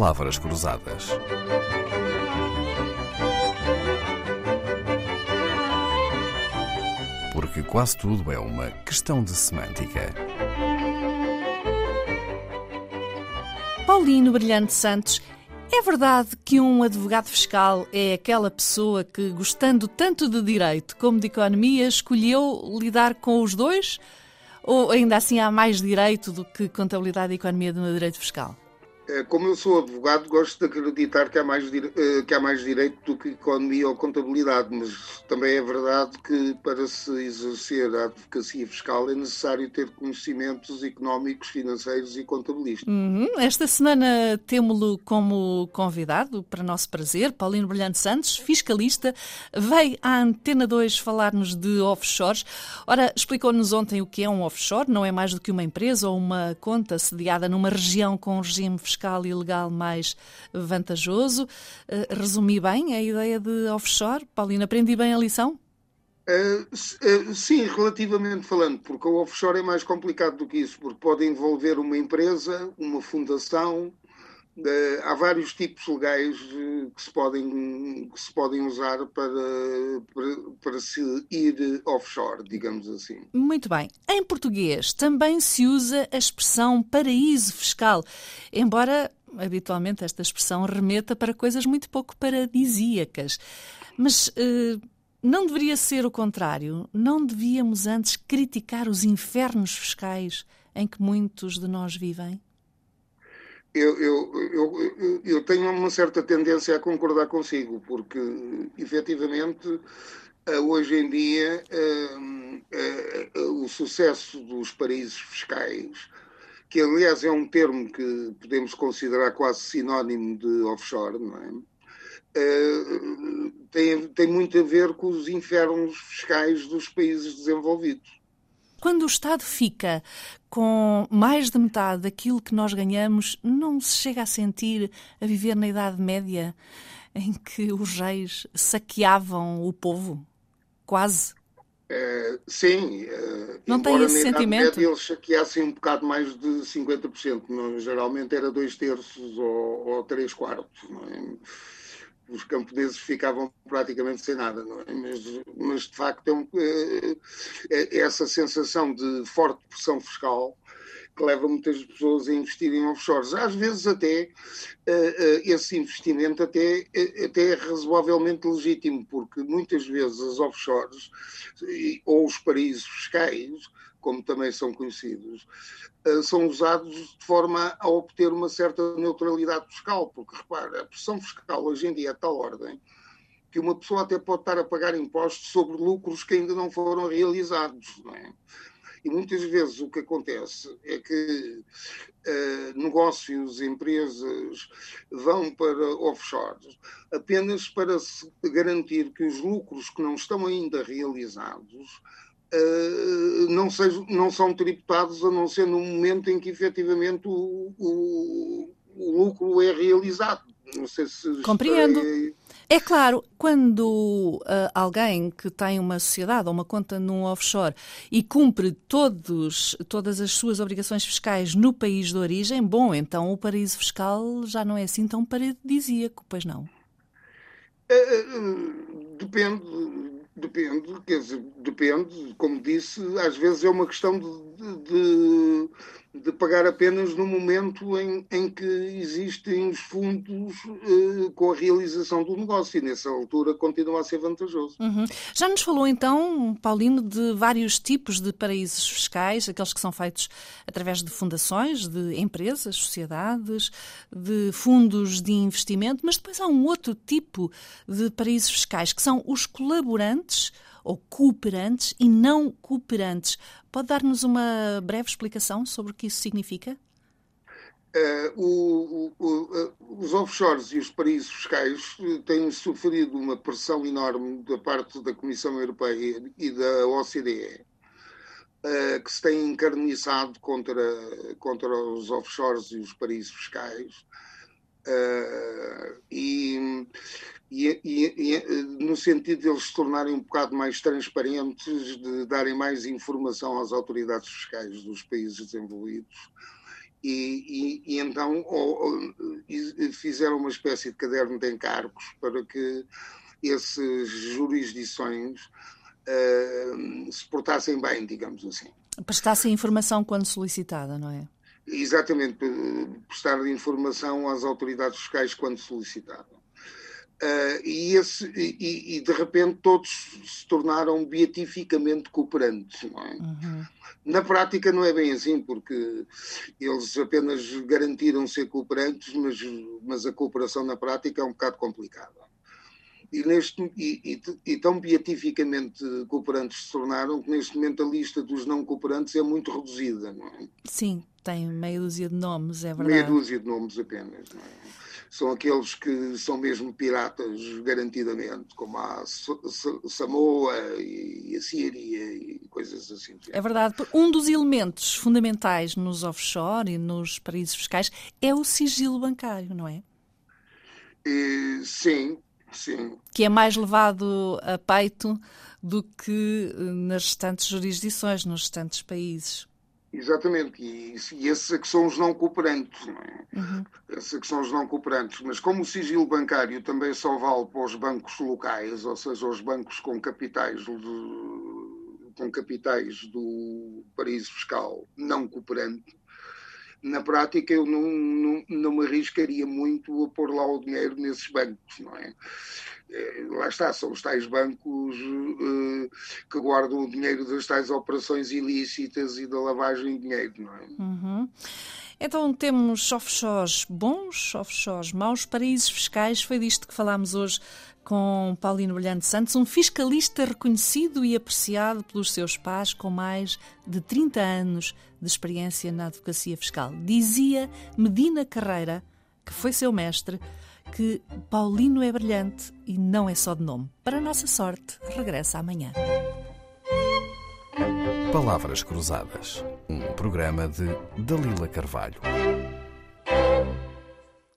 palavras cruzadas. Porque quase tudo é uma questão de semântica. Paulino Brilhante Santos, é verdade que um advogado fiscal é aquela pessoa que, gostando tanto de direito como de economia, escolheu lidar com os dois? Ou ainda assim há mais direito do que contabilidade e economia no direito fiscal? É, como eu sou advogado, gosto de acreditar que há, mais, eh, que há mais direito do que economia ou contabilidade, mas também é verdade que para se exercer a advocacia fiscal é necessário ter conhecimentos económicos, financeiros e contabilísticos. Uhum. Esta semana temos-lo como convidado, para nosso prazer, Paulino Brilhante Santos, fiscalista, veio à Antena 2 falar-nos de offshores. Ora, explicou-nos ontem o que é um offshore, não é mais do que uma empresa ou uma conta sediada numa região com regime fiscal fiscal e legal mais vantajoso. Eh, resumi bem a ideia de offshore? Paulina, aprendi bem a lição? Uh, sim, relativamente falando, porque o offshore é mais complicado do que isso, porque pode envolver uma empresa, uma fundação, há vários tipos legais que, se podem, que se podem usar para, para, para se ir offshore, digamos assim. Muito bem. Em português também se usa a expressão paraíso fiscal, embora habitualmente esta expressão remeta para coisas muito pouco paradisíacas. Mas não deveria ser o contrário? Não devíamos antes criticar os infernos fiscais em que muitos de nós vivem? Eu, eu, eu, eu tenho uma certa tendência a concordar consigo, porque efetivamente eh, hoje em dia eh, eh, o sucesso dos paraísos fiscais, que aliás é um termo que podemos considerar quase sinónimo de offshore, não é? tem, tem muito a ver com os infernos fiscais dos países desenvolvidos. Quando o Estado fica com mais de metade daquilo que nós ganhamos, não se chega a sentir a viver na Idade Média, em que os reis saqueavam o povo? Quase. É, sim. É, não tem esse sentimento? Média, eles saqueassem um bocado mais de 50%. Não, geralmente era dois terços ou, ou três quartos. Não é? Os camponeses ficavam praticamente sem nada, é? mas, mas, de facto é, um, é, é, essa sensação de forte pressão fiscal que leva muitas pessoas a investir em offshores. Às vezes até uh, uh, esse investimento até, até é razoavelmente legítimo, porque muitas vezes as offshores ou os paraísos fiscais como também são conhecidos, eh, são usados de forma a obter uma certa neutralidade fiscal, porque repara, a pressão fiscal hoje em dia é tal ordem que uma pessoa até pode estar a pagar impostos sobre lucros que ainda não foram realizados. Não é? E muitas vezes o que acontece é que uh, negócios, empresas vão para offshores apenas para se garantir que os lucros que não estão ainda realizados não, sejam, não são tributados a não ser no momento em que efetivamente o, o, o lucro é realizado. Não sei se Compreendo. É claro, quando uh, alguém que tem uma sociedade ou uma conta num offshore e cumpre todos, todas as suas obrigações fiscais no país de origem, bom, então o paraíso fiscal já não é assim tão paradisíaco, pois não? Uh, depende Depende, quer dizer, depende, como disse, às vezes é uma questão de, de, de pagar apenas no momento em, em que existem os fundos eh, com a realização do negócio e nessa altura continua a ser vantajoso. Uhum. Já nos falou então, Paulino, de vários tipos de paraísos fiscais, aqueles que são feitos através de fundações, de empresas, sociedades, de fundos de investimento, mas depois há um outro tipo de paraísos fiscais que são os colaborantes ou cooperantes e não cooperantes. Pode dar-nos uma breve explicação sobre o que isso significa? Uh, o, o, uh, os offshores e os paraísos fiscais têm sofrido uma pressão enorme da parte da Comissão Europeia e da OCDE, uh, que se têm encarniçado contra, contra os offshores e os paraísos fiscais. E e, e, e, no sentido de eles se tornarem um bocado mais transparentes, de darem mais informação às autoridades fiscais dos países desenvolvidos E, e, e então ou, ou, fizeram uma espécie de caderno de encargos para que essas jurisdições uh, se portassem bem, digamos assim. Prestassem informação quando solicitada, não é? Exatamente, prestar informação às autoridades fiscais quando solicitavam. Uh, e, esse, e, e, de repente todos se tornaram beatificamente cooperantes. É? Uhum. Na prática não é bem assim, porque eles apenas garantiram ser cooperantes, mas, mas a cooperação na prática é um bocado complicada. E, neste, e, e, tão beatificamente cooperantes se tornaram que neste momento a lista dos não cooperantes é muito reduzida. Não é? Sim, tem meia dúzia de nomes, é verdade. Meia dúzia de nomes apenas. Não é? são aqueles que são mesmo piratas garantidamente, como a Samoa e a Síria e coisas assim. É verdade. Um dos elementos fundamentais nos offshore e nos paraísos fiscais é o sigilo bancário, não é? E, sim, sim. Que é mais levado a peito do que nas restantes jurisdições, nos restantes países. Exatamente, e, e esses é que são os não cooperantes, não é? Uhum. Esses é que são os não cooperantes. Mas como o sigilo bancário também só vale para os bancos locais, ou seja, os bancos com capitais de, com capitais do paraíso fiscal não cooperante, na prática eu não, não, não me arriscaria muito a pôr lá o dinheiro nesses bancos, não é? Lá está, são os tais bancos uh, que guardam o dinheiro das tais operações ilícitas e da lavagem de dinheiro, não é? Uhum. Então temos offshores bons, offshores maus, paraísos fiscais. Foi disto que falámos hoje com Paulino Brilhante Santos, um fiscalista reconhecido e apreciado pelos seus pais com mais de 30 anos de experiência na advocacia fiscal. Dizia Medina Carreira, que foi seu mestre, que Paulino é brilhante e não é só de nome. Para nossa sorte, regressa amanhã. Palavras Cruzadas, um programa de Dalila Carvalho.